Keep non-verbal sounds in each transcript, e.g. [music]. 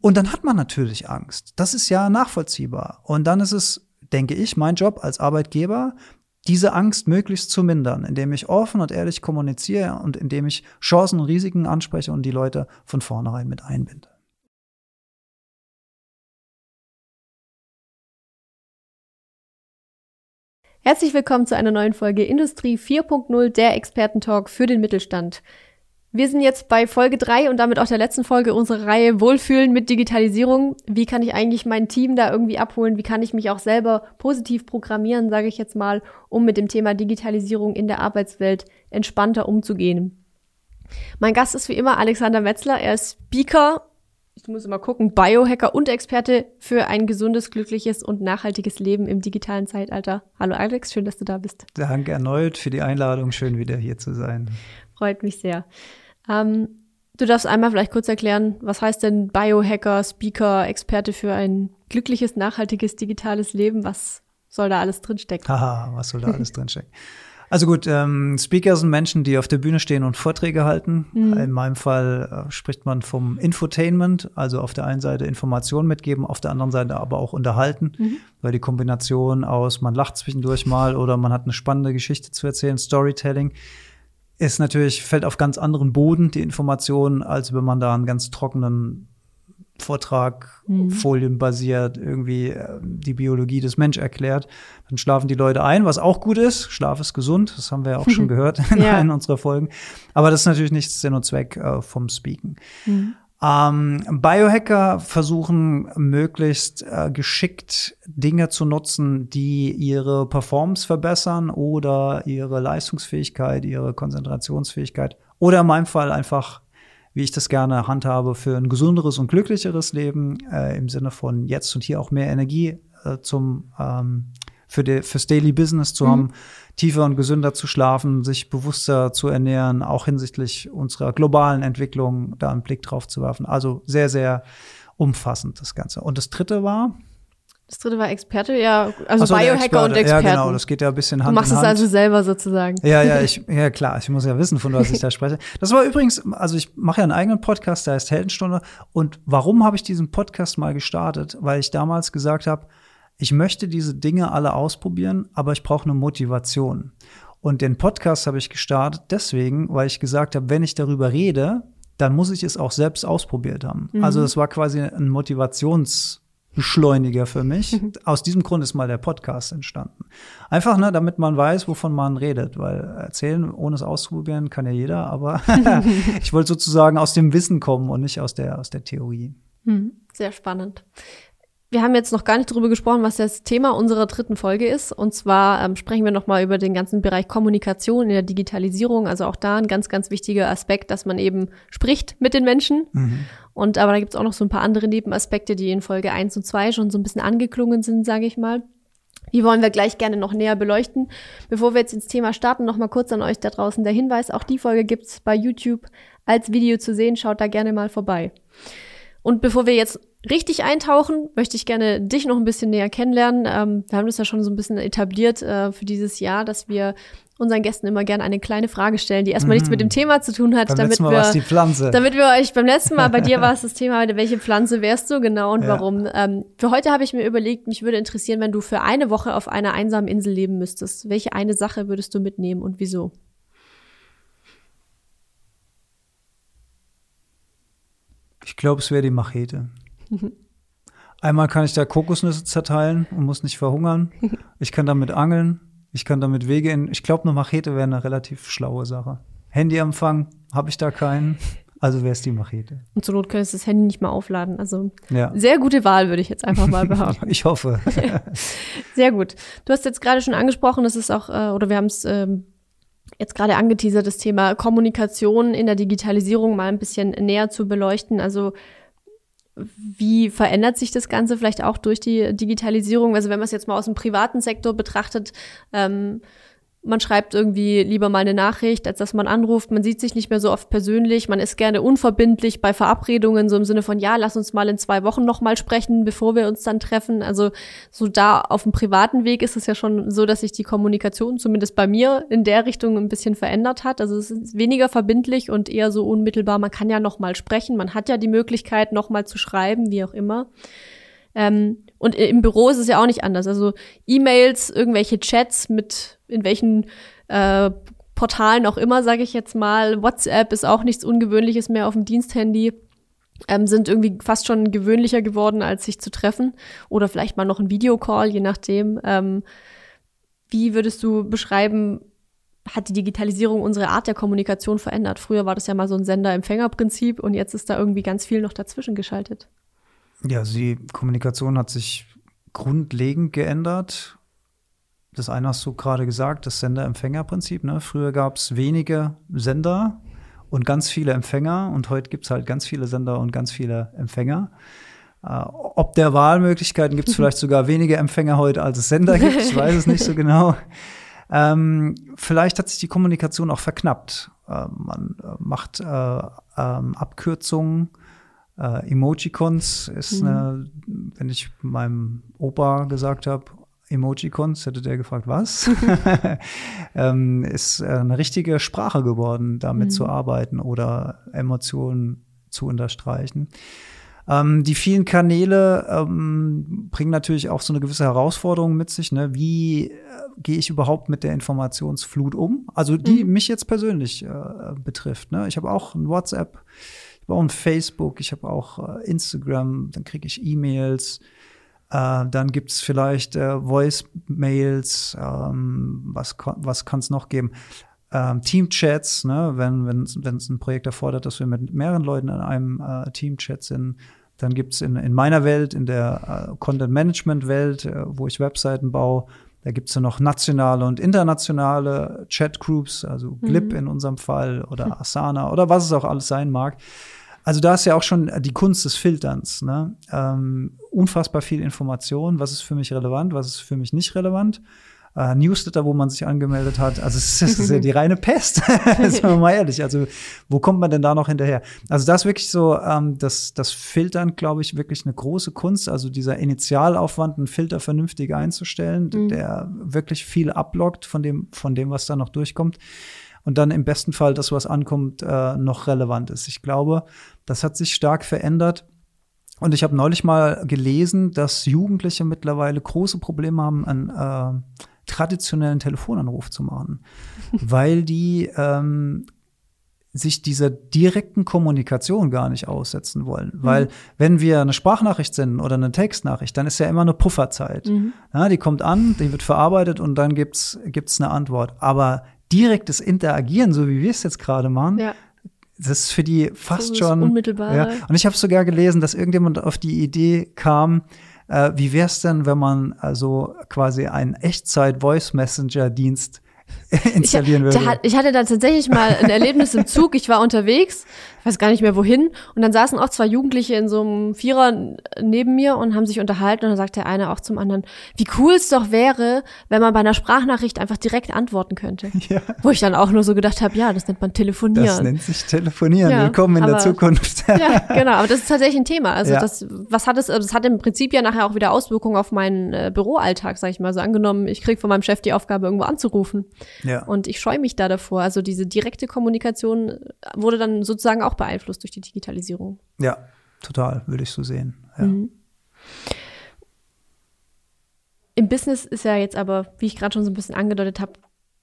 Und dann hat man natürlich Angst. Das ist ja nachvollziehbar. Und dann ist es, denke ich, mein Job als Arbeitgeber, diese Angst möglichst zu mindern, indem ich offen und ehrlich kommuniziere und indem ich Chancen und Risiken anspreche und die Leute von vornherein mit einbinde. Herzlich willkommen zu einer neuen Folge Industrie 4.0, der Expertentalk für den Mittelstand. Wir sind jetzt bei Folge 3 und damit auch der letzten Folge unserer Reihe Wohlfühlen mit Digitalisierung. Wie kann ich eigentlich mein Team da irgendwie abholen? Wie kann ich mich auch selber positiv programmieren, sage ich jetzt mal, um mit dem Thema Digitalisierung in der Arbeitswelt entspannter umzugehen? Mein Gast ist wie immer Alexander Metzler. Er ist Speaker, ich muss immer gucken, Biohacker und Experte für ein gesundes, glückliches und nachhaltiges Leben im digitalen Zeitalter. Hallo Alex, schön, dass du da bist. Danke erneut für die Einladung. Schön wieder hier zu sein. Freut mich sehr. Ähm, du darfst einmal vielleicht kurz erklären, was heißt denn Biohacker, Speaker, Experte für ein glückliches, nachhaltiges, digitales Leben? Was soll da alles drinstecken? Haha, was soll da alles drinstecken? Also gut, ähm, Speaker sind Menschen, die auf der Bühne stehen und Vorträge halten. Mhm. In meinem Fall äh, spricht man vom Infotainment, also auf der einen Seite Informationen mitgeben, auf der anderen Seite aber auch unterhalten, mhm. weil die Kombination aus man lacht zwischendurch mal oder man hat eine spannende Geschichte zu erzählen, Storytelling, ist natürlich, fällt auf ganz anderen Boden, die Information, als wenn man da einen ganz trockenen Vortrag, mhm. folienbasiert, irgendwie äh, die Biologie des Mensch erklärt. Dann schlafen die Leute ein, was auch gut ist. Schlaf ist gesund, das haben wir ja auch schon [laughs] gehört [laughs] in ja. einer unserer Folgen. Aber das ist natürlich nicht Sinn und Zweck äh, vom Speaken. Mhm. Ähm, Biohacker versuchen möglichst äh, geschickt Dinge zu nutzen, die ihre Performance verbessern oder ihre Leistungsfähigkeit, ihre Konzentrationsfähigkeit oder in meinem Fall einfach, wie ich das gerne handhabe, für ein gesunderes und glücklicheres Leben äh, im Sinne von jetzt und hier auch mehr Energie äh, zum ähm, für die, fürs Daily Business zu mhm. haben, tiefer und gesünder zu schlafen, sich bewusster zu ernähren, auch hinsichtlich unserer globalen Entwicklung da einen Blick drauf zu werfen. Also sehr, sehr umfassend das Ganze. Und das dritte war, das dritte war Experte, ja, also so, Biohacker und Experten. Ja, genau, das geht ja ein bisschen Hand Du machst es also selber sozusagen. Ja, ja, ich, [laughs] ja klar, ich muss ja wissen, von was ich da spreche. Das war übrigens, also ich mache ja einen eigenen Podcast, der heißt Heldenstunde. Und warum habe ich diesen Podcast mal gestartet? Weil ich damals gesagt habe, ich möchte diese Dinge alle ausprobieren, aber ich brauche eine Motivation. Und den Podcast habe ich gestartet deswegen, weil ich gesagt habe, wenn ich darüber rede, dann muss ich es auch selbst ausprobiert haben. Mhm. Also das war quasi ein Motivationsbeschleuniger für mich. [laughs] Aus diesem Grund ist mal der Podcast entstanden. Einfach, ne, damit man weiß, wovon man redet, weil erzählen, ohne es auszuprobieren, kann ja jeder, aber [laughs] [laughs] ich wollte sozusagen aus dem Wissen kommen und nicht aus der, aus der Theorie. Mhm. Sehr spannend. Wir haben jetzt noch gar nicht darüber gesprochen, was das Thema unserer dritten Folge ist. Und zwar ähm, sprechen wir nochmal über den ganzen Bereich Kommunikation in der Digitalisierung. Also auch da ein ganz, ganz wichtiger Aspekt, dass man eben spricht mit den Menschen. Mhm. Und aber da gibt es auch noch so ein paar andere Nebenaspekte, die in Folge eins und zwei schon so ein bisschen angeklungen sind, sage ich mal. Die wollen wir gleich gerne noch näher beleuchten. Bevor wir jetzt ins Thema starten, noch mal kurz an euch da draußen der Hinweis. Auch die Folge gibt's bei YouTube als Video zu sehen. Schaut da gerne mal vorbei. Und bevor wir jetzt richtig eintauchen, möchte ich gerne dich noch ein bisschen näher kennenlernen. Ähm, wir haben das ja schon so ein bisschen etabliert äh, für dieses Jahr, dass wir unseren Gästen immer gerne eine kleine Frage stellen, die erstmal mhm. nichts mit dem Thema zu tun hat, beim damit Mal wir, die Pflanze. damit wir euch beim letzten Mal bei dir [laughs] war es das Thema, welche Pflanze wärst du genau und ja. warum. Ähm, für heute habe ich mir überlegt, mich würde interessieren, wenn du für eine Woche auf einer einsamen Insel leben müsstest, welche eine Sache würdest du mitnehmen und wieso? Ich glaube, es wäre die Machete. [laughs] Einmal kann ich da Kokosnüsse zerteilen und muss nicht verhungern. Ich kann damit angeln. Ich kann damit Wege in. Ich glaube, eine Machete wäre eine relativ schlaue Sache. Handyempfang habe ich da keinen. Also wäre es die Machete. Und zur Not könntest du das Handy nicht mal aufladen. Also ja. sehr gute Wahl, würde ich jetzt einfach mal [laughs] behaupten. ich hoffe. [laughs] sehr gut. Du hast jetzt gerade schon angesprochen, das ist auch, äh, oder wir haben es ähm, jetzt gerade angeteasert, das Thema Kommunikation in der Digitalisierung mal ein bisschen näher zu beleuchten. Also wie verändert sich das Ganze vielleicht auch durch die Digitalisierung? Also wenn man es jetzt mal aus dem privaten Sektor betrachtet, ähm, man schreibt irgendwie lieber mal eine Nachricht, als dass man anruft. Man sieht sich nicht mehr so oft persönlich. Man ist gerne unverbindlich bei Verabredungen, so im Sinne von, ja, lass uns mal in zwei Wochen nochmal sprechen, bevor wir uns dann treffen. Also so da auf dem privaten Weg ist es ja schon so, dass sich die Kommunikation zumindest bei mir in der Richtung ein bisschen verändert hat. Also es ist weniger verbindlich und eher so unmittelbar. Man kann ja nochmal sprechen. Man hat ja die Möglichkeit, nochmal zu schreiben, wie auch immer. Ähm, und im Büro ist es ja auch nicht anders. Also E-Mails, irgendwelche Chats mit in welchen äh, Portalen auch immer, sage ich jetzt mal. WhatsApp ist auch nichts Ungewöhnliches mehr auf dem Diensthandy. Ähm, sind irgendwie fast schon gewöhnlicher geworden, als sich zu treffen. Oder vielleicht mal noch ein Videocall, je nachdem. Ähm, wie würdest du beschreiben, hat die Digitalisierung unsere Art der Kommunikation verändert? Früher war das ja mal so ein Sender-Empfänger-Prinzip und jetzt ist da irgendwie ganz viel noch dazwischen geschaltet. Ja, also die Kommunikation hat sich grundlegend geändert. Das eine hast du gerade gesagt, das Sender-Empfänger-Prinzip. Ne? Früher gab es wenige Sender und ganz viele Empfänger und heute gibt es halt ganz viele Sender und ganz viele Empfänger. Äh, ob der Wahlmöglichkeiten gibt es [laughs] vielleicht sogar weniger Empfänger heute, als es Sender gibt. Ich weiß es nicht so genau. Ähm, vielleicht hat sich die Kommunikation auch verknappt. Äh, man äh, macht äh, ähm, Abkürzungen äh, Emojicons ist mhm. eine, wenn ich meinem Opa gesagt habe, Emojicons, hätte der gefragt, was? [laughs] ähm, ist äh, eine richtige Sprache geworden, damit mhm. zu arbeiten oder Emotionen zu unterstreichen. Ähm, die vielen Kanäle ähm, bringen natürlich auch so eine gewisse Herausforderung mit sich. Ne? Wie äh, gehe ich überhaupt mit der Informationsflut um? Also die mhm. mich jetzt persönlich äh, betrifft. Ne? Ich habe auch ein WhatsApp habe auch ein Facebook, ich habe auch äh, Instagram, dann kriege ich E-Mails. Äh, dann gibt es vielleicht äh, Voice-Mails, ähm, was, was kann es noch geben? Ähm, Team-Chats, ne? wenn es wenn, ein Projekt erfordert, dass wir mit mehreren Leuten in einem äh, Team-Chat sind. Dann gibt es in, in meiner Welt, in der äh, Content-Management-Welt, äh, wo ich Webseiten baue, da gibt es ja noch nationale und internationale Chat-Groups, also Glip mhm. in unserem Fall oder Asana oder was es auch alles sein mag. Also da ist ja auch schon die Kunst des Filterns. Ne? Ähm, unfassbar viel Information. Was ist für mich relevant? Was ist für mich nicht relevant? Äh, Newsletter, wo man sich angemeldet hat. Also es ist, ist ja die reine Pest. [laughs] Sagen wir mal ehrlich. Also wo kommt man denn da noch hinterher? Also das ist wirklich so, ähm, das, das Filtern, glaube ich, wirklich eine große Kunst. Also dieser Initialaufwand, einen Filter vernünftig einzustellen, mhm. der wirklich viel ablockt von dem, von dem, was da noch durchkommt und dann im besten Fall das, was ankommt, äh, noch relevant ist. Ich glaube, das hat sich stark verändert. Und ich habe neulich mal gelesen, dass Jugendliche mittlerweile große Probleme haben, einen äh, traditionellen Telefonanruf zu machen, [laughs] weil die ähm, sich dieser direkten Kommunikation gar nicht aussetzen wollen. Mhm. Weil wenn wir eine Sprachnachricht senden oder eine Textnachricht, dann ist ja immer eine Pufferzeit. Mhm. Ja, die kommt an, die wird verarbeitet und dann gibt's gibt's eine Antwort. Aber direktes Interagieren, so wie wir es jetzt gerade machen, ja. das ist für die fast so schon unmittelbar. Ja. Und ich habe sogar gelesen, dass irgendjemand auf die Idee kam, äh, wie wäre es denn, wenn man also quasi einen Echtzeit-Voice-Messenger-Dienst [laughs] installieren ich, würde. Ich hatte da tatsächlich mal ein Erlebnis im Zug. Ich war unterwegs, weiß gar nicht mehr wohin. Und dann saßen auch zwei Jugendliche in so einem Vierer neben mir und haben sich unterhalten. Und dann sagt der eine auch zum anderen, wie cool es doch wäre, wenn man bei einer Sprachnachricht einfach direkt antworten könnte. [laughs] Ja. Wo ich dann auch nur so gedacht habe, ja, das nennt man telefonieren. Das nennt sich telefonieren. Ja, Willkommen in aber, der Zukunft. [laughs] ja, [laughs] genau. Aber das ist tatsächlich ein Thema. Also ja. das, was hat es, das hat im Prinzip ja nachher auch wieder Auswirkungen auf meinen äh, Büroalltag, sag ich mal. So angenommen, ich krieg von meinem Chef die Aufgabe, irgendwo anzurufen. Ja. Und ich scheue mich da davor. Also diese direkte Kommunikation wurde dann sozusagen auch beeinflusst durch die Digitalisierung. Ja, total, würde ich so sehen. Ja. Mhm. Im Business ist ja jetzt aber, wie ich gerade schon so ein bisschen angedeutet habe,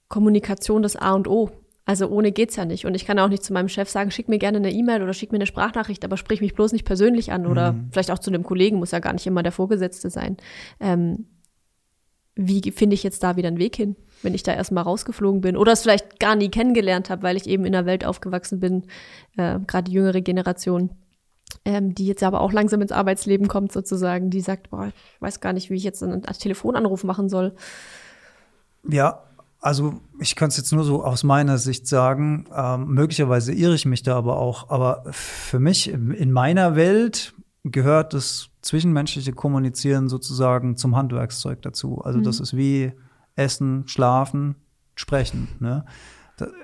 Kommunikation das A und O. Also ohne geht's ja nicht. Und ich kann auch nicht zu meinem Chef sagen, schick mir gerne eine E-Mail oder schick mir eine Sprachnachricht, aber sprich mich bloß nicht persönlich an oder mhm. vielleicht auch zu einem Kollegen, muss ja gar nicht immer der Vorgesetzte sein. Ähm, wie finde ich jetzt da wieder einen Weg hin? Wenn ich da erstmal rausgeflogen bin oder es vielleicht gar nie kennengelernt habe, weil ich eben in einer Welt aufgewachsen bin, äh, gerade die jüngere Generation, ähm, die jetzt aber auch langsam ins Arbeitsleben kommt sozusagen, die sagt, boah, ich weiß gar nicht, wie ich jetzt einen Telefonanruf machen soll. Ja, also ich kann es jetzt nur so aus meiner Sicht sagen, ähm, möglicherweise irre ich mich da aber auch, aber für mich in meiner Welt gehört das zwischenmenschliche Kommunizieren sozusagen zum Handwerkszeug dazu. Also mhm. das ist wie Essen, Schlafen, sprechen. Ne?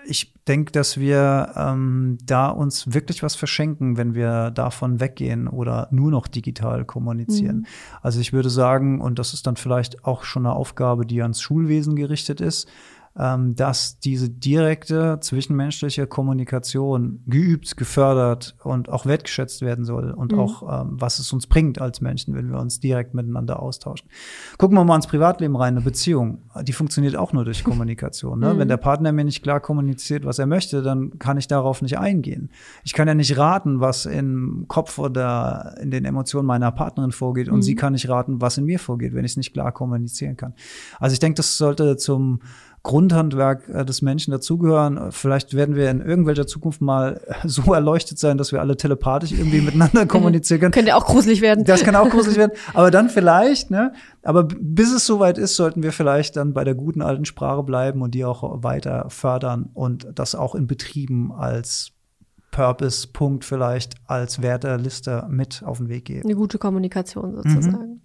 Ich denke, dass wir ähm, da uns wirklich was verschenken, wenn wir davon weggehen oder nur noch digital kommunizieren. Mhm. Also ich würde sagen, und das ist dann vielleicht auch schon eine Aufgabe, die ans Schulwesen gerichtet ist, dass diese direkte zwischenmenschliche Kommunikation geübt, gefördert und auch wertgeschätzt werden soll und mhm. auch ähm, was es uns bringt als Menschen, wenn wir uns direkt miteinander austauschen. Gucken wir mal ins Privatleben rein, eine Beziehung, die funktioniert auch nur durch [laughs] Kommunikation. Ne? Mhm. Wenn der Partner mir nicht klar kommuniziert, was er möchte, dann kann ich darauf nicht eingehen. Ich kann ja nicht raten, was im Kopf oder in den Emotionen meiner Partnerin vorgeht und mhm. sie kann nicht raten, was in mir vorgeht, wenn ich es nicht klar kommunizieren kann. Also ich denke, das sollte zum Grundhandwerk äh, des Menschen dazugehören. Vielleicht werden wir in irgendwelcher Zukunft mal [laughs] so erleuchtet sein, dass wir alle telepathisch irgendwie miteinander kommunizieren können. Könnte auch gruselig werden. Das kann auch gruselig werden. [laughs] Aber dann vielleicht, ne? Aber bis es soweit ist, sollten wir vielleicht dann bei der guten alten Sprache bleiben und die auch weiter fördern und das auch in Betrieben als Purpose-Punkt vielleicht als Werteliste mit auf den Weg geben. Eine gute Kommunikation sozusagen. Mhm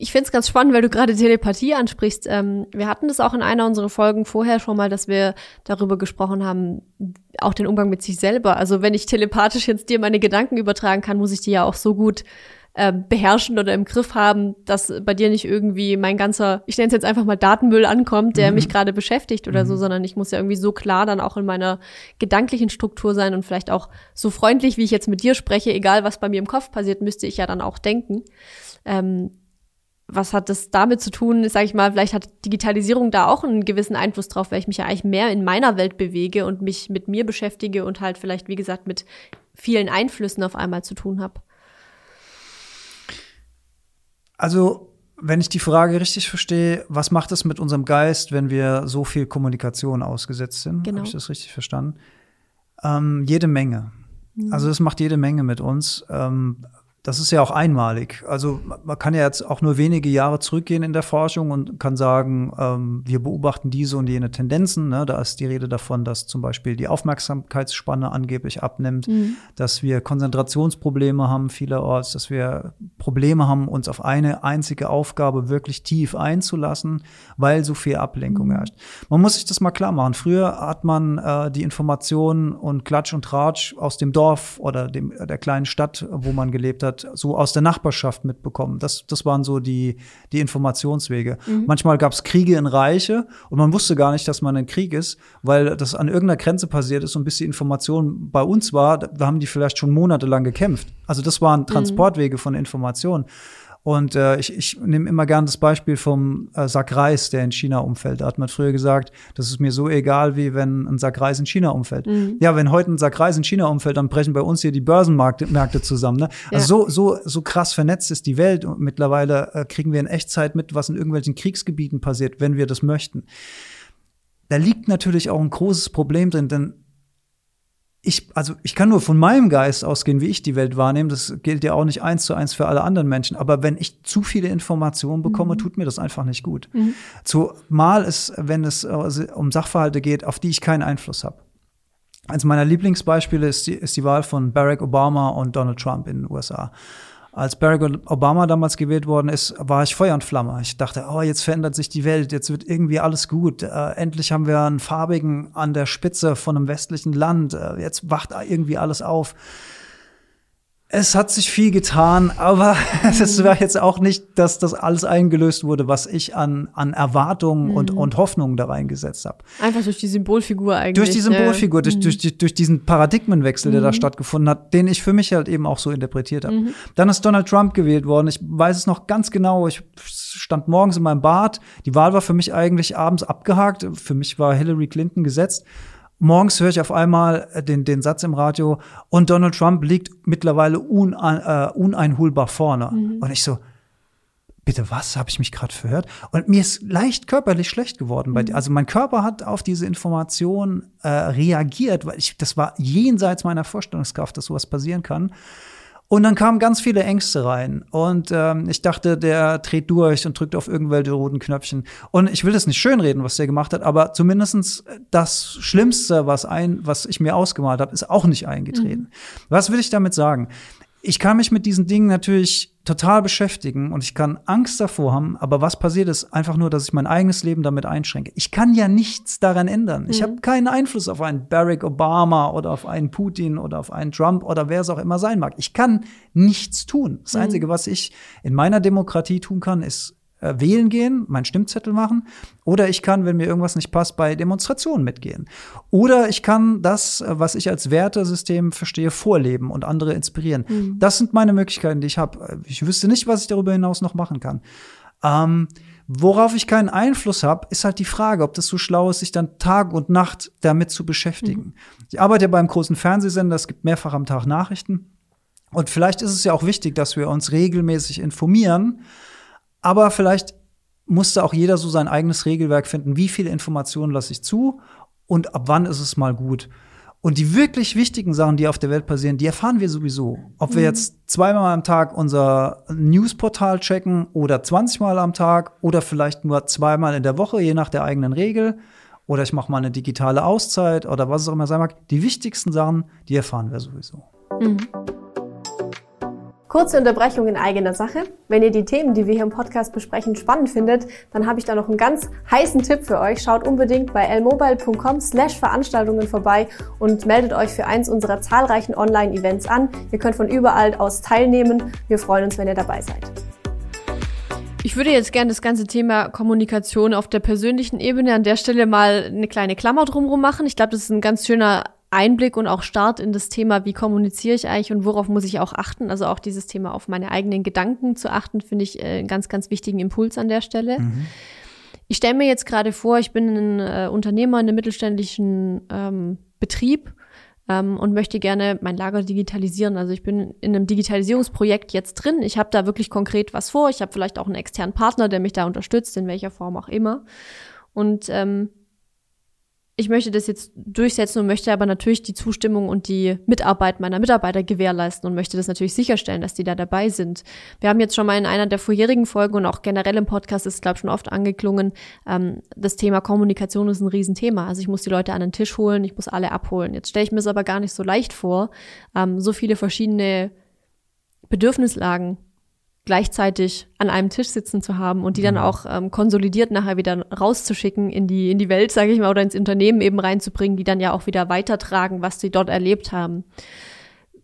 ich finde es ganz spannend, weil du gerade Telepathie ansprichst. Ähm, wir hatten das auch in einer unserer Folgen vorher schon mal, dass wir darüber gesprochen haben, auch den Umgang mit sich selber. Also wenn ich telepathisch jetzt dir meine Gedanken übertragen kann, muss ich die ja auch so gut äh, beherrschen oder im Griff haben, dass bei dir nicht irgendwie mein ganzer, ich nenne es jetzt einfach mal Datenmüll ankommt, der mhm. mich gerade beschäftigt oder mhm. so, sondern ich muss ja irgendwie so klar dann auch in meiner gedanklichen Struktur sein und vielleicht auch so freundlich, wie ich jetzt mit dir spreche, egal was bei mir im Kopf passiert, müsste ich ja dann auch denken. Ähm, was hat das damit zu tun? Sage ich mal, vielleicht hat Digitalisierung da auch einen gewissen Einfluss drauf, weil ich mich ja eigentlich mehr in meiner Welt bewege und mich mit mir beschäftige und halt vielleicht, wie gesagt, mit vielen Einflüssen auf einmal zu tun habe. Also, wenn ich die Frage richtig verstehe, was macht es mit unserem Geist, wenn wir so viel Kommunikation ausgesetzt sind? Genau. Habe ich das richtig verstanden? Ähm, jede Menge. Mhm. Also es macht jede Menge mit uns. Ähm, das ist ja auch einmalig. Also man kann ja jetzt auch nur wenige Jahre zurückgehen in der Forschung und kann sagen, ähm, wir beobachten diese und jene Tendenzen. Ne? Da ist die Rede davon, dass zum Beispiel die Aufmerksamkeitsspanne angeblich abnimmt, mhm. dass wir Konzentrationsprobleme haben vielerorts, dass wir Probleme haben, uns auf eine einzige Aufgabe wirklich tief einzulassen, weil so viel Ablenkung mhm. herrscht. Man muss sich das mal klar machen. Früher hat man äh, die Informationen und Klatsch und Tratsch aus dem Dorf oder dem, der kleinen Stadt, wo man gelebt hat, so aus der Nachbarschaft mitbekommen. Das, das waren so die, die Informationswege. Mhm. Manchmal gab es Kriege in Reiche und man wusste gar nicht, dass man in Krieg ist, weil das an irgendeiner Grenze passiert ist und bis die Information bei uns war, da haben die vielleicht schon monatelang gekämpft. Also das waren mhm. Transportwege mhm. von Informationen. Und äh, ich, ich nehme immer gern das Beispiel vom äh, Sack Reis, der in China umfällt. Da hat man früher gesagt, das ist mir so egal, wie wenn ein Sack Reis in China umfällt. Mhm. Ja, wenn heute ein Sack Reis in China umfällt, dann brechen bei uns hier die Börsenmärkte zusammen. Ne? Also ja. so, so, so krass vernetzt ist die Welt. Und mittlerweile äh, kriegen wir in Echtzeit mit, was in irgendwelchen Kriegsgebieten passiert, wenn wir das möchten. Da liegt natürlich auch ein großes Problem drin, denn ich, also ich kann nur von meinem Geist ausgehen, wie ich die Welt wahrnehme. Das gilt ja auch nicht eins zu eins für alle anderen Menschen. Aber wenn ich zu viele Informationen bekomme, mhm. tut mir das einfach nicht gut. Mhm. Zumal es, wenn es äh, um Sachverhalte geht, auf die ich keinen Einfluss habe. Eines meiner Lieblingsbeispiele ist die, ist die Wahl von Barack Obama und Donald Trump in den USA als Barack Obama damals gewählt worden ist, war ich Feuer und Flamme. Ich dachte, oh, jetzt verändert sich die Welt, jetzt wird irgendwie alles gut. Äh, endlich haben wir einen Farbigen an der Spitze von einem westlichen Land. Äh, jetzt wacht irgendwie alles auf. Es hat sich viel getan, aber [laughs] es war jetzt auch nicht, dass das alles eingelöst wurde, was ich an, an Erwartungen mhm. und, und Hoffnungen da reingesetzt habe. Einfach durch die Symbolfigur eigentlich. Durch die Symbolfigur, ja. durch, mhm. durch, durch diesen Paradigmenwechsel, der mhm. da stattgefunden hat, den ich für mich halt eben auch so interpretiert habe. Mhm. Dann ist Donald Trump gewählt worden. Ich weiß es noch ganz genau. Ich stand morgens in meinem Bad. Die Wahl war für mich eigentlich abends abgehakt. Für mich war Hillary Clinton gesetzt. Morgens höre ich auf einmal äh, den, den Satz im Radio und Donald Trump liegt mittlerweile unein, äh, uneinholbar vorne. Mhm. Und ich so, bitte was, habe ich mich gerade verhört? Und mir ist leicht körperlich schlecht geworden. Mhm. Also mein Körper hat auf diese Information äh, reagiert, weil ich, das war jenseits meiner Vorstellungskraft, dass sowas passieren kann. Und dann kamen ganz viele Ängste rein. Und ähm, ich dachte, der dreht durch und drückt auf irgendwelche roten Knöpfchen. Und ich will das nicht schönreden, was der gemacht hat, aber zumindestens das Schlimmste, was, ein, was ich mir ausgemalt habe, ist auch nicht eingetreten. Mhm. Was will ich damit sagen? Ich kann mich mit diesen Dingen natürlich total beschäftigen und ich kann Angst davor haben, aber was passiert ist einfach nur, dass ich mein eigenes Leben damit einschränke. Ich kann ja nichts daran ändern. Mhm. Ich habe keinen Einfluss auf einen Barack Obama oder auf einen Putin oder auf einen Trump oder wer es auch immer sein mag. Ich kann nichts tun. Das mhm. Einzige, was ich in meiner Demokratie tun kann, ist äh, wählen gehen, meinen Stimmzettel machen. Oder ich kann, wenn mir irgendwas nicht passt, bei Demonstrationen mitgehen. Oder ich kann das, äh, was ich als Wertesystem verstehe, vorleben und andere inspirieren. Mhm. Das sind meine Möglichkeiten, die ich habe. Ich wüsste nicht, was ich darüber hinaus noch machen kann. Ähm, worauf ich keinen Einfluss habe, ist halt die Frage, ob das so schlau ist, sich dann Tag und Nacht damit zu beschäftigen. Mhm. Ich arbeite ja beim großen Fernsehsender, es gibt mehrfach am Tag Nachrichten. Und vielleicht ist es ja auch wichtig, dass wir uns regelmäßig informieren aber vielleicht musste auch jeder so sein eigenes Regelwerk finden. Wie viele Informationen lasse ich zu und ab wann ist es mal gut? Und die wirklich wichtigen Sachen, die auf der Welt passieren, die erfahren wir sowieso. Ob wir mhm. jetzt zweimal am Tag unser Newsportal checken oder 20 Mal am Tag oder vielleicht nur zweimal in der Woche, je nach der eigenen Regel. Oder ich mache mal eine digitale Auszeit oder was es auch immer sein mag. Die wichtigsten Sachen, die erfahren wir sowieso. Mhm. Kurze Unterbrechung in eigener Sache. Wenn ihr die Themen, die wir hier im Podcast besprechen, spannend findet, dann habe ich da noch einen ganz heißen Tipp für euch. Schaut unbedingt bei lmobile.com slash Veranstaltungen vorbei und meldet euch für eins unserer zahlreichen Online-Events an. Ihr könnt von überall aus teilnehmen. Wir freuen uns, wenn ihr dabei seid. Ich würde jetzt gerne das ganze Thema Kommunikation auf der persönlichen Ebene an der Stelle mal eine kleine Klammer drumherum machen. Ich glaube, das ist ein ganz schöner Einblick und auch Start in das Thema, wie kommuniziere ich eigentlich und worauf muss ich auch achten. Also auch dieses Thema auf meine eigenen Gedanken zu achten, finde ich äh, einen ganz, ganz wichtigen Impuls an der Stelle. Mhm. Ich stelle mir jetzt gerade vor, ich bin ein äh, Unternehmer in einem mittelständischen ähm, Betrieb ähm, und möchte gerne mein Lager digitalisieren. Also ich bin in einem Digitalisierungsprojekt jetzt drin. Ich habe da wirklich konkret was vor. Ich habe vielleicht auch einen externen Partner, der mich da unterstützt, in welcher Form auch immer. Und ähm, ich möchte das jetzt durchsetzen und möchte aber natürlich die Zustimmung und die Mitarbeit meiner Mitarbeiter gewährleisten und möchte das natürlich sicherstellen, dass die da dabei sind. Wir haben jetzt schon mal in einer der vorherigen Folgen und auch generell im Podcast ist, glaube ich, schon oft angeklungen, ähm, das Thema Kommunikation ist ein Riesenthema. Also ich muss die Leute an den Tisch holen, ich muss alle abholen. Jetzt stelle ich mir es aber gar nicht so leicht vor, ähm, so viele verschiedene Bedürfnislagen gleichzeitig an einem Tisch sitzen zu haben und die dann mhm. auch ähm, konsolidiert nachher wieder rauszuschicken in die in die Welt, sage ich mal, oder ins Unternehmen eben reinzubringen, die dann ja auch wieder weitertragen, was sie dort erlebt haben.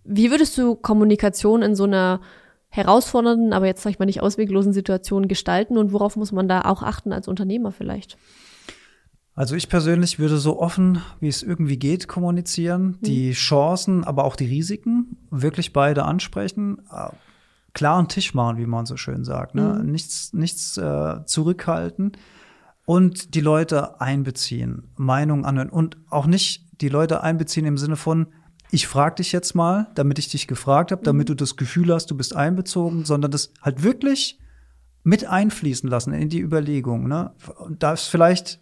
Wie würdest du Kommunikation in so einer herausfordernden, aber jetzt sag ich mal nicht ausweglosen Situation gestalten und worauf muss man da auch achten als Unternehmer vielleicht? Also ich persönlich würde so offen, wie es irgendwie geht, kommunizieren, mhm. die Chancen, aber auch die Risiken wirklich beide ansprechen klaren Tisch machen, wie man so schön sagt. Ne? Mhm. Nichts, nichts äh, zurückhalten und die Leute einbeziehen, Meinungen anhören und auch nicht die Leute einbeziehen im Sinne von, ich frage dich jetzt mal, damit ich dich gefragt habe, damit mhm. du das Gefühl hast, du bist einbezogen, sondern das halt wirklich mit einfließen lassen in die Überlegung. Ne? Da ist vielleicht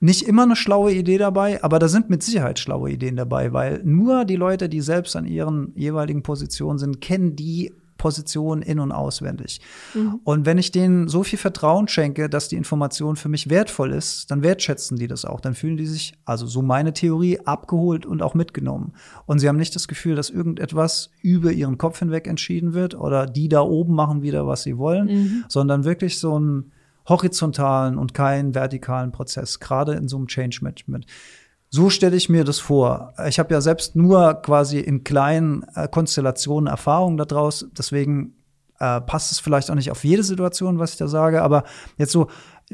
nicht immer eine schlaue Idee dabei, aber da sind mit Sicherheit schlaue Ideen dabei, weil nur die Leute, die selbst an ihren jeweiligen Positionen sind, kennen die Position in- und auswendig. Mhm. Und wenn ich denen so viel Vertrauen schenke, dass die Information für mich wertvoll ist, dann wertschätzen die das auch. Dann fühlen die sich, also so meine Theorie, abgeholt und auch mitgenommen. Und sie haben nicht das Gefühl, dass irgendetwas über ihren Kopf hinweg entschieden wird oder die da oben machen wieder, was sie wollen, mhm. sondern wirklich so einen horizontalen und keinen vertikalen Prozess, gerade in so einem Change Management. So stelle ich mir das vor. Ich habe ja selbst nur quasi in kleinen äh, Konstellationen Erfahrungen daraus. Deswegen äh, passt es vielleicht auch nicht auf jede Situation, was ich da sage. Aber jetzt so,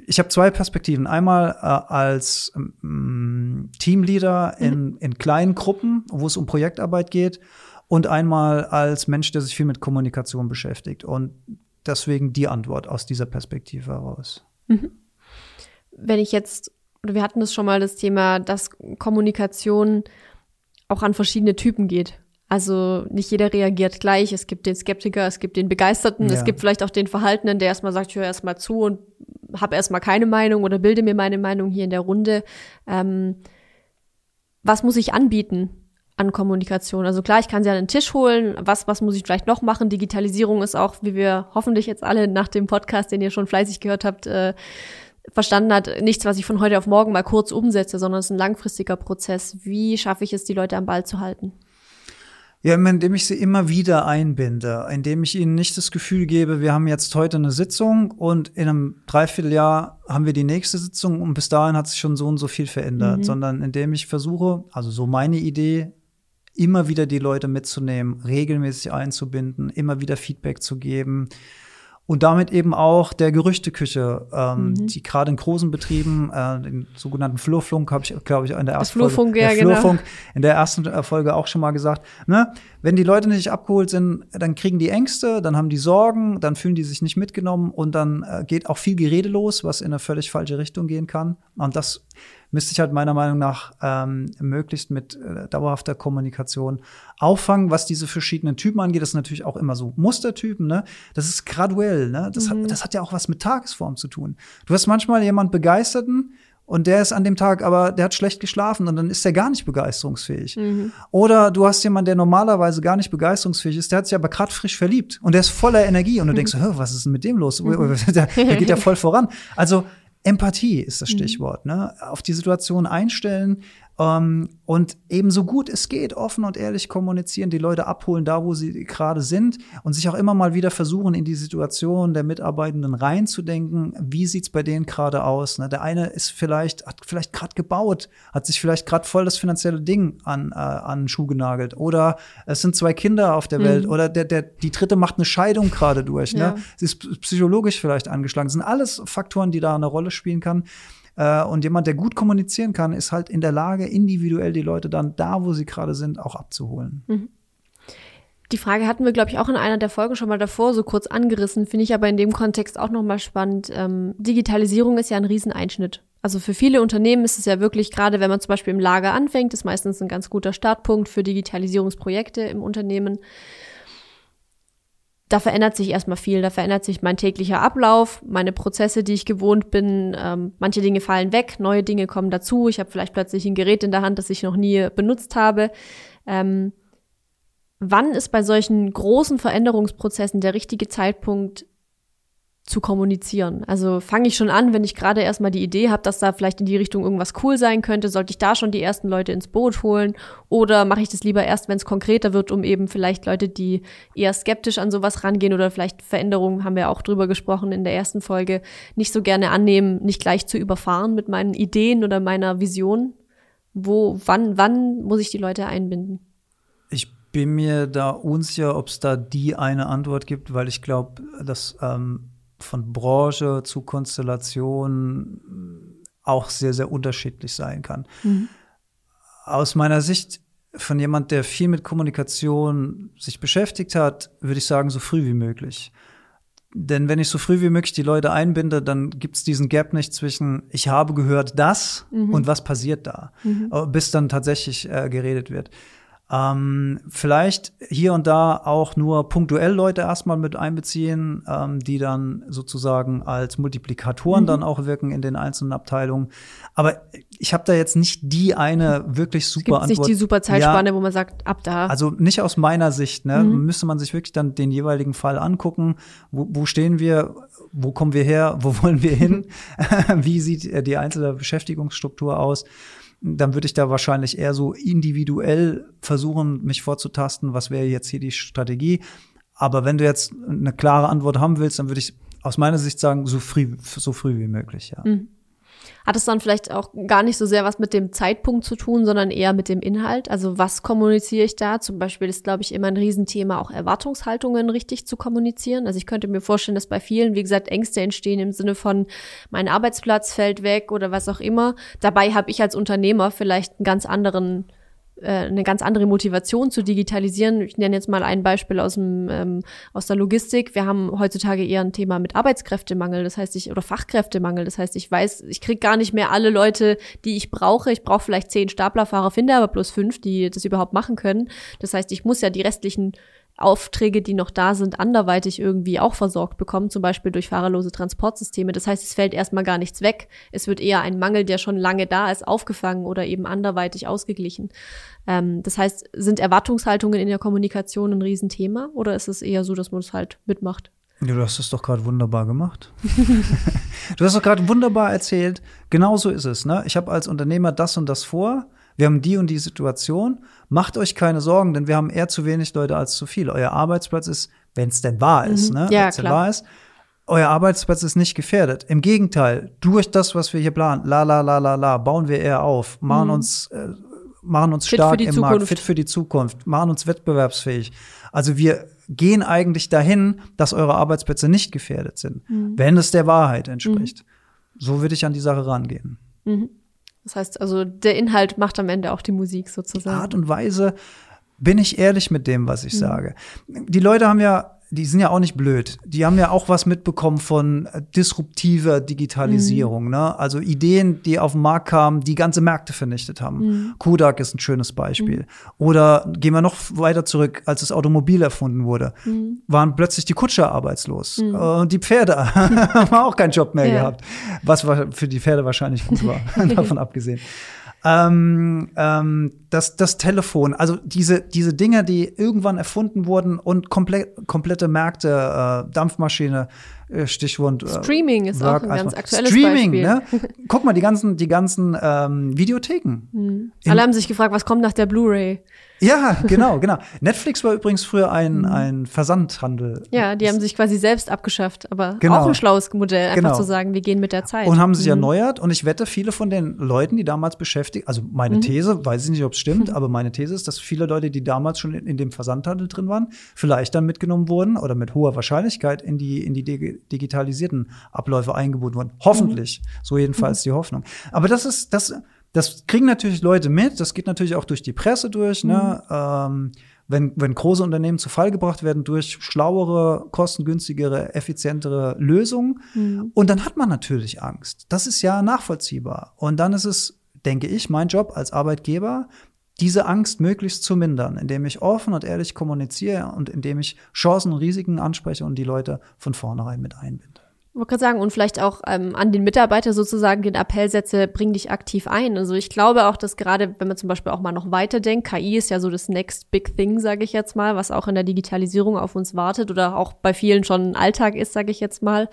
ich habe zwei Perspektiven. Einmal äh, als ähm, Teamleader in, mhm. in kleinen Gruppen, wo es um Projektarbeit geht. Und einmal als Mensch, der sich viel mit Kommunikation beschäftigt. Und deswegen die Antwort aus dieser Perspektive heraus. Mhm. Wenn ich jetzt oder wir hatten das schon mal das Thema, dass Kommunikation auch an verschiedene Typen geht. Also nicht jeder reagiert gleich. Es gibt den Skeptiker, es gibt den Begeisterten, ja. es gibt vielleicht auch den Verhaltenen, der erstmal sagt, ich höre erstmal zu und habe erstmal keine Meinung oder bilde mir meine Meinung hier in der Runde. Ähm, was muss ich anbieten an Kommunikation? Also klar, ich kann sie an den Tisch holen. Was, was muss ich vielleicht noch machen? Digitalisierung ist auch, wie wir hoffentlich jetzt alle nach dem Podcast, den ihr schon fleißig gehört habt, äh, verstanden hat, nichts, was ich von heute auf morgen mal kurz umsetze, sondern es ist ein langfristiger Prozess. Wie schaffe ich es, die Leute am Ball zu halten? Ja, indem ich sie immer wieder einbinde, indem ich ihnen nicht das Gefühl gebe, wir haben jetzt heute eine Sitzung und in einem Dreivierteljahr haben wir die nächste Sitzung und bis dahin hat sich schon so und so viel verändert, mhm. sondern indem ich versuche, also so meine Idee, immer wieder die Leute mitzunehmen, regelmäßig einzubinden, immer wieder Feedback zu geben, und damit eben auch der Gerüchteküche, ähm, mhm. die gerade in großen Betrieben, äh, den sogenannten Flurfunk, habe ich, glaube ich, in der ersten Folge, ja, der Flurfunk genau. in der ersten äh, Folge auch schon mal gesagt. Ne? Wenn die Leute nicht abgeholt sind, dann kriegen die Ängste, dann haben die Sorgen, dann fühlen die sich nicht mitgenommen und dann äh, geht auch viel Gerede los, was in eine völlig falsche Richtung gehen kann. Und das müsste ich halt meiner Meinung nach ähm, möglichst mit äh, dauerhafter Kommunikation auffangen. Was diese verschiedenen Typen angeht, das ist natürlich auch immer so Mustertypen, ne? Das ist graduell, ne? Das, mhm. hat, das hat ja auch was mit Tagesform zu tun. Du hast manchmal jemand Begeisterten, und der ist an dem Tag, aber der hat schlecht geschlafen und dann ist der gar nicht begeisterungsfähig. Mhm. Oder du hast jemanden, der normalerweise gar nicht begeisterungsfähig ist, der hat sich aber gerade frisch verliebt und der ist voller Energie und du [laughs] denkst, mhm. was ist denn mit dem los? Mhm. [laughs] Der, der geht ja voll voran. Also Empathie ist das mhm. Stichwort. Ne? Auf die Situation einstellen, und eben so gut es geht, offen und ehrlich kommunizieren, die Leute abholen, da wo sie gerade sind und sich auch immer mal wieder versuchen, in die Situation der Mitarbeitenden reinzudenken. Wie sieht's bei denen gerade aus? Ne? Der eine ist vielleicht, hat vielleicht gerade gebaut, hat sich vielleicht gerade voll das finanzielle Ding an, äh, an den Schuh genagelt. Oder es sind zwei Kinder auf der mhm. Welt. Oder der, der, die dritte macht eine Scheidung gerade durch. Ne? Ja. Ne? Sie ist psychologisch vielleicht angeschlagen. Das sind alles Faktoren, die da eine Rolle spielen kann. Äh, und jemand, der gut kommunizieren kann, ist halt in der Lage, individuell die Leute dann da, wo sie gerade sind, auch abzuholen. Mhm. Die Frage hatten wir, glaube ich, auch in einer der Folgen schon mal davor so kurz angerissen, finde ich aber in dem Kontext auch nochmal spannend. Ähm, Digitalisierung ist ja ein Rieseneinschnitt. Also für viele Unternehmen ist es ja wirklich, gerade wenn man zum Beispiel im Lager anfängt, ist meistens ein ganz guter Startpunkt für Digitalisierungsprojekte im Unternehmen da verändert sich erstmal viel. Da verändert sich mein täglicher Ablauf, meine Prozesse, die ich gewohnt bin. Ähm, manche Dinge fallen weg, neue Dinge kommen dazu. Ich habe vielleicht plötzlich ein Gerät in der Hand, das ich noch nie benutzt habe. Ähm, wann ist bei solchen großen Veränderungsprozessen der richtige Zeitpunkt, zu kommunizieren. Also fange ich schon an, wenn ich gerade erstmal die Idee habe, dass da vielleicht in die Richtung irgendwas cool sein könnte, sollte ich da schon die ersten Leute ins Boot holen oder mache ich das lieber erst, wenn es konkreter wird, um eben vielleicht Leute, die eher skeptisch an sowas rangehen oder vielleicht Veränderungen, haben wir auch drüber gesprochen in der ersten Folge, nicht so gerne annehmen, nicht gleich zu überfahren mit meinen Ideen oder meiner Vision. Wo, wann, wann muss ich die Leute einbinden? Ich bin mir da unsicher, ob es da die eine Antwort gibt, weil ich glaube, dass ähm von Branche zu Konstellation auch sehr, sehr unterschiedlich sein kann. Mhm. Aus meiner Sicht von jemand, der viel mit Kommunikation sich beschäftigt hat, würde ich sagen, so früh wie möglich. Denn wenn ich so früh wie möglich die Leute einbinde, dann gibt es diesen Gap nicht zwischen ich habe gehört das mhm. und was passiert da, mhm. bis dann tatsächlich äh, geredet wird. Ähm, vielleicht hier und da auch nur punktuell Leute erstmal mit einbeziehen, ähm, die dann sozusagen als Multiplikatoren mhm. dann auch wirken in den einzelnen Abteilungen. Aber ich habe da jetzt nicht die eine wirklich super es gibt Antwort. Nicht die super Zeitspanne, ja, wo man sagt, ab da. Also nicht aus meiner Sicht. Ne? Mhm. Müsste man sich wirklich dann den jeweiligen Fall angucken. Wo, wo stehen wir? Wo kommen wir her? Wo wollen wir hin? [laughs] [laughs] Wie sieht äh, die einzelne Beschäftigungsstruktur aus? Dann würde ich da wahrscheinlich eher so individuell versuchen, mich vorzutasten, was wäre jetzt hier die Strategie. Aber wenn du jetzt eine klare Antwort haben willst, dann würde ich aus meiner Sicht sagen, so früh, so früh wie möglich, ja. Mhm. Hat es dann vielleicht auch gar nicht so sehr was mit dem Zeitpunkt zu tun, sondern eher mit dem Inhalt? Also was kommuniziere ich da? Zum Beispiel ist, glaube ich, immer ein Riesenthema, auch Erwartungshaltungen richtig zu kommunizieren. Also ich könnte mir vorstellen, dass bei vielen, wie gesagt, Ängste entstehen im Sinne von, mein Arbeitsplatz fällt weg oder was auch immer. Dabei habe ich als Unternehmer vielleicht einen ganz anderen eine ganz andere Motivation zu digitalisieren. Ich nenne jetzt mal ein Beispiel aus dem ähm, aus der Logistik. Wir haben heutzutage eher ein Thema mit Arbeitskräftemangel, das heißt ich oder Fachkräftemangel. Das heißt, ich weiß, ich kriege gar nicht mehr alle Leute, die ich brauche. Ich brauche vielleicht zehn Staplerfahrer, finde aber plus fünf, die das überhaupt machen können. Das heißt, ich muss ja die restlichen Aufträge, die noch da sind, anderweitig irgendwie auch versorgt bekommen, zum Beispiel durch fahrerlose Transportsysteme. Das heißt, es fällt erstmal gar nichts weg. Es wird eher ein Mangel, der schon lange da ist, aufgefangen oder eben anderweitig ausgeglichen. Ähm, das heißt, sind Erwartungshaltungen in der Kommunikation ein Riesenthema oder ist es eher so, dass man es halt mitmacht? Ja, du hast es doch gerade wunderbar gemacht. [laughs] du hast doch gerade wunderbar erzählt. Genau so ist es. Ne? Ich habe als Unternehmer das und das vor wir haben die und die Situation, macht euch keine Sorgen, denn wir haben eher zu wenig Leute als zu viel. Euer Arbeitsplatz ist, wenn es denn wahr ist, Mhm. ne? Ja, Wenn's denn klar. wahr ist, euer Arbeitsplatz ist nicht gefährdet. Im Gegenteil, durch das, was wir hier planen, la la la la la, bauen wir eher auf, machen uns, äh, machen uns Mhm. Fit stark im Markt, Zukunft. fit für die Zukunft, machen uns wettbewerbsfähig. Also wir gehen eigentlich dahin, dass eure Arbeitsplätze nicht gefährdet sind, Mhm. wenn es der Wahrheit entspricht. So würde ich an die Sache rangehen. Das heißt also, der Inhalt macht am Ende auch die Musik Die sozusagen. Art und Weise bin ich ehrlich mit dem, was Mhm. ich sage. Die Leute haben ja, die sind ja auch nicht blöd. Die haben ja auch was mitbekommen von äh, disruptiver Mhm. Digitalisierung, ne? Also Ideen, die auf den Markt kamen, die ganze Märkte vernichtet haben. Mhm. Kodak ist ein schönes Beispiel. Oder gehen wir noch weiter zurück, als das Automobil erfunden wurde, Mhm. waren plötzlich die Kutscher arbeitslos. Äh, Und die Pferde [laughs] haben auch keinen Job mehr Ja. gehabt. Was wa- für die Pferde wahrscheinlich gut war, [laughs] [laughs] davon abgesehen. Ähm, ähm, das, das Telefon, also diese, diese Dinge, die irgendwann erfunden wurden und komplett, komplette Märkte, äh, Dampfmaschine, äh, Stichwort. Äh, Streaming ist auch Work ein ganz Iceman. aktuelles Streaming, Beispiel. ne? Guck mal, die ganzen, die ganzen ähm, Videotheken. [laughs] Mhm. Alle haben sich gefragt, was kommt nach der Blu-ray? Ja, [laughs] genau, genau. Netflix war übrigens früher ein, ein Versandhandel. Mhm. Ja, die haben sich quasi selbst abgeschafft, aber Genau. auch ein schlaues Modell, einfach Genau. zu sagen, wir gehen mit der Zeit. Und haben sich Mhm. erneuert. Und ich wette, viele von den Leuten, die damals beschäftigt, also Mhm. meine These, weiß ich nicht, ob es stimmt, [laughs] aber meine These ist, dass viele Leute, die damals schon in, in dem Versandhandel drin waren, vielleicht dann mitgenommen wurden oder mit hoher Wahrscheinlichkeit in die, in die dig digitalisierten Abläufe eingebunden wurden. Hoffentlich. Mhm. So jedenfalls die Hoffnung. Aber das ist, das, das kriegen natürlich Leute mit. Das geht natürlich auch durch die Presse durch, ne? Mhm. Ähm, wenn, wenn große Unternehmen zu Fall gebracht werden durch schlauere, kostengünstigere, effizientere Lösungen. Mhm. Und dann hat man natürlich Angst. Das ist ja nachvollziehbar. Und dann ist es, denke ich, mein Job als Arbeitgeber, diese Angst möglichst zu mindern, indem ich offen und ehrlich kommuniziere und indem ich Chancen und Risiken anspreche und die Leute von vornherein mit einbinde. Wollte gerade sagen, und vielleicht auch ähm, an den Mitarbeiter sozusagen den Appell setze, bring dich aktiv ein. Also ich glaube auch, dass gerade, wenn man zum Beispiel auch mal noch weiterdenkt, KI ist ja so das next big thing, sage ich jetzt mal, was auch in der Digitalisierung auf uns wartet oder auch bei vielen schon Alltag ist, sage ich jetzt mal,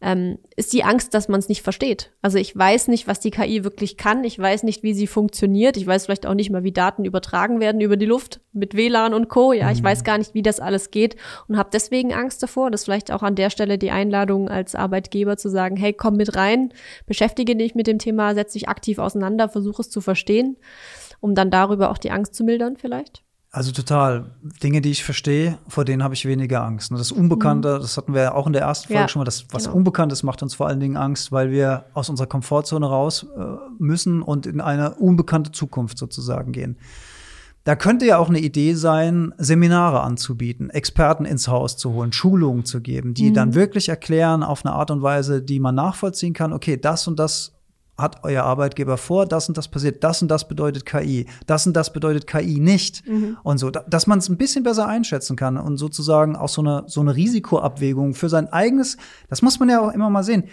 ähm, ist die Angst, dass man es nicht versteht. Also ich weiß nicht, was die KI wirklich kann. Ich weiß nicht, wie sie funktioniert. Ich weiß vielleicht auch nicht mal, wie Daten übertragen werden über die Luft mit WLAN und Co. Ja, ich weiß gar nicht, wie das alles geht und habe deswegen Angst davor. Das ist vielleicht auch an der Stelle die Einladung als Arbeitgeber zu sagen, hey, komm mit rein, beschäftige dich mit dem Thema, setz dich aktiv auseinander, versuch es zu verstehen, um dann darüber auch die Angst zu mildern vielleicht. Also total. Dinge, die ich verstehe, vor denen habe ich weniger Angst. Und das Unbekannte, das hatten wir ja auch in der ersten Folge Ja, schon mal, das, was genau. Unbekanntes macht uns vor allen Dingen Angst, weil wir aus unserer Komfortzone raus äh, müssen und in eine unbekannte Zukunft sozusagen gehen. Da könnte ja auch eine Idee sein, Seminare anzubieten, Experten ins Haus zu holen, Schulungen zu geben, die dann wirklich erklären auf eine Art und Weise, die man nachvollziehen kann, okay, das und das hat euer Arbeitgeber vor, das und das passiert, das und das bedeutet KI, das und das bedeutet KI nicht und so, da- dass man es ein bisschen besser einschätzen kann und sozusagen auch so eine so eine Risikoabwägung für sein eigenes, das muss man ja auch immer mal sehen.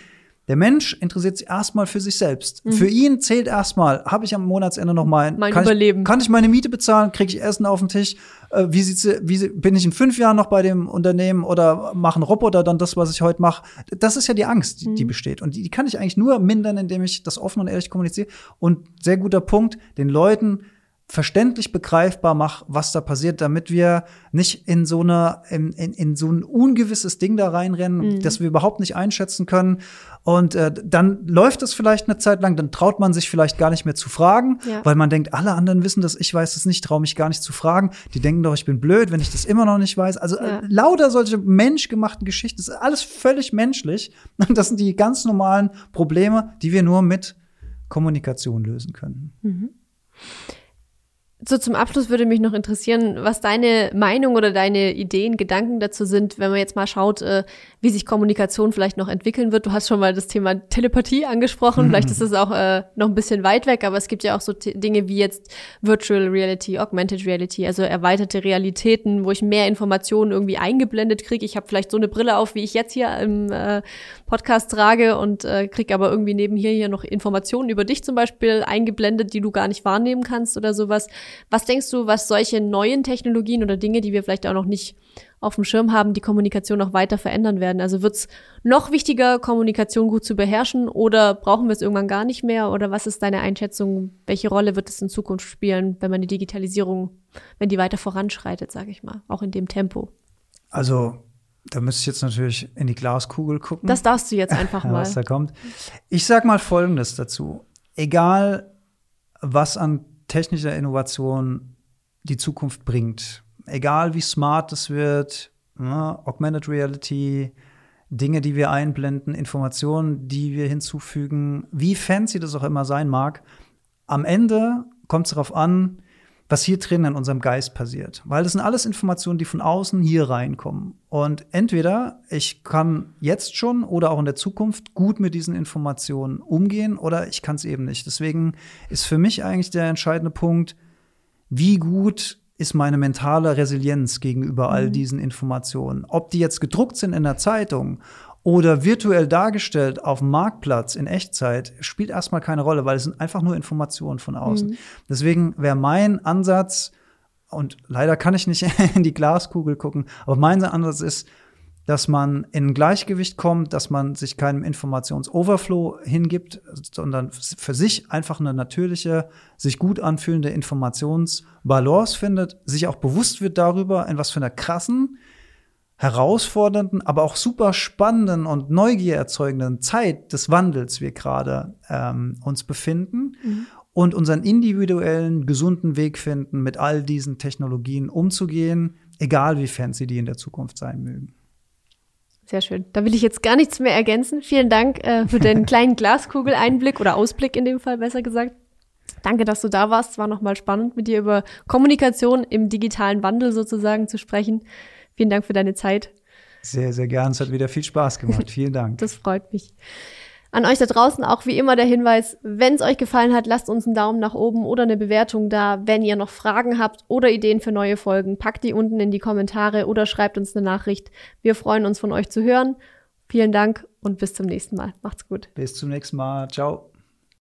Der Mensch interessiert sich erstmal für sich selbst. Für ihn zählt erstmal, habe ich am Monatsende noch mal, Mein kann Überleben. Ich, kann ich meine Miete bezahlen? Kriege ich Essen auf den Tisch? Äh, wie sieht's, wie bin ich in fünf Jahren noch bei dem Unternehmen oder machen Roboter dann das, was ich heute mache? Das ist ja die Angst, die, die besteht. Und die, die kann ich eigentlich nur mindern, indem ich das offen und ehrlich kommuniziere. Und sehr guter Punkt, den Leuten verständlich begreifbar mache, was da passiert, damit wir nicht in so eine in, in, in so ein ungewisses Ding da reinrennen, das wir überhaupt nicht einschätzen können. Und äh, dann läuft es vielleicht eine Zeit lang, dann traut man sich vielleicht gar nicht mehr zu fragen, Ja. weil man denkt, alle anderen wissen das, ich weiß es nicht, traue mich gar nicht zu fragen. Die denken doch, ich bin blöd, wenn ich das immer noch nicht weiß. Also Ja. äh, lauter solche menschgemachten Geschichten, das ist alles völlig menschlich. [laughs] Und das sind die ganz normalen Probleme, die wir nur mit Kommunikation lösen können. So zum Abschluss würde mich noch interessieren, was deine Meinung oder deine Ideen, Gedanken dazu sind, wenn man jetzt mal schaut, äh, wie sich Kommunikation vielleicht noch entwickeln wird. Du hast schon mal das Thema Telepathie angesprochen. Vielleicht [laughs] ist es auch äh, noch ein bisschen weit weg, aber es gibt ja auch so Dinge wie jetzt Virtual Reality, Augmented Reality, also erweiterte Realitäten, wo ich mehr Informationen irgendwie eingeblendet kriege. Ich habe vielleicht so eine Brille auf, wie ich jetzt hier im äh, Podcast trage und äh, kriege aber irgendwie neben hier hier noch Informationen über dich zum Beispiel eingeblendet, die du gar nicht wahrnehmen kannst oder sowas. Was denkst du, was solche neuen Technologien oder Dinge, die wir vielleicht auch noch nicht auf dem Schirm haben, die Kommunikation noch weiter verändern werden? Also wird es noch wichtiger, Kommunikation gut zu beherrschen oder brauchen wir es irgendwann gar nicht mehr? Oder was ist deine Einschätzung? Welche Rolle wird es in Zukunft spielen, wenn man die Digitalisierung, wenn die weiter voranschreitet, sage ich mal, auch in dem Tempo? Also da müsste ich jetzt natürlich in die Glaskugel gucken. Das darfst du jetzt einfach [laughs] mal. was da kommt. Ich sag mal Folgendes dazu. Egal, was an technischer Innovation die Zukunft bringt, egal wie smart es wird, ne, Augmented Reality, Dinge, die wir einblenden, Informationen, die wir hinzufügen, wie fancy das auch immer sein mag, am Ende kommt es darauf an, was hier drin in unserem Geist passiert. Weil das sind alles Informationen, die von außen hier reinkommen. Und entweder ich kann jetzt schon oder auch in der Zukunft gut mit diesen Informationen umgehen oder ich kann es eben nicht. Deswegen ist für mich eigentlich der entscheidende Punkt, wie gut ist meine mentale Resilienz gegenüber all mhm. diesen Informationen. Ob die jetzt gedruckt sind in der Zeitung oder virtuell dargestellt auf dem Marktplatz in Echtzeit, spielt erstmal keine Rolle, weil es sind einfach nur Informationen von außen. Mhm. Deswegen wäre mein Ansatz, und leider kann ich nicht [laughs] in die Glaskugel gucken, aber mein Ansatz ist, dass man in Gleichgewicht kommt, dass man sich keinem Informationsoverflow hingibt, sondern für sich einfach eine natürliche, sich gut anfühlende Informationsbalance findet, sich auch bewusst wird darüber, in was für einer krassen herausfordernden, aber auch super spannenden und Neugier erzeugenden Zeit des Wandels wir gerade ähm, uns befinden mhm. und unseren individuellen, gesunden Weg finden, mit all diesen Technologien umzugehen, egal wie fancy die in der Zukunft sein mögen. Sehr schön. Da will ich jetzt gar nichts mehr ergänzen. Vielen Dank äh, für den [laughs] kleinen Glaskugeleinblick oder Ausblick in dem Fall besser gesagt. Danke, dass du da warst. Es war nochmal spannend, mit dir über Kommunikation im digitalen Wandel sozusagen zu sprechen. Vielen Dank für deine Zeit. Sehr, sehr gern. Es hat wieder viel Spaß gemacht. [laughs] Vielen Dank. Das freut mich. An euch da draußen auch wie immer der Hinweis, wenn es euch gefallen hat, lasst uns einen Daumen nach oben oder eine Bewertung da. Wenn ihr noch Fragen habt oder Ideen für neue Folgen, packt die unten in die Kommentare oder schreibt uns eine Nachricht. Wir freuen uns von euch zu hören. Vielen Dank und bis zum nächsten Mal. Macht's gut. Bis zum nächsten Mal. Ciao.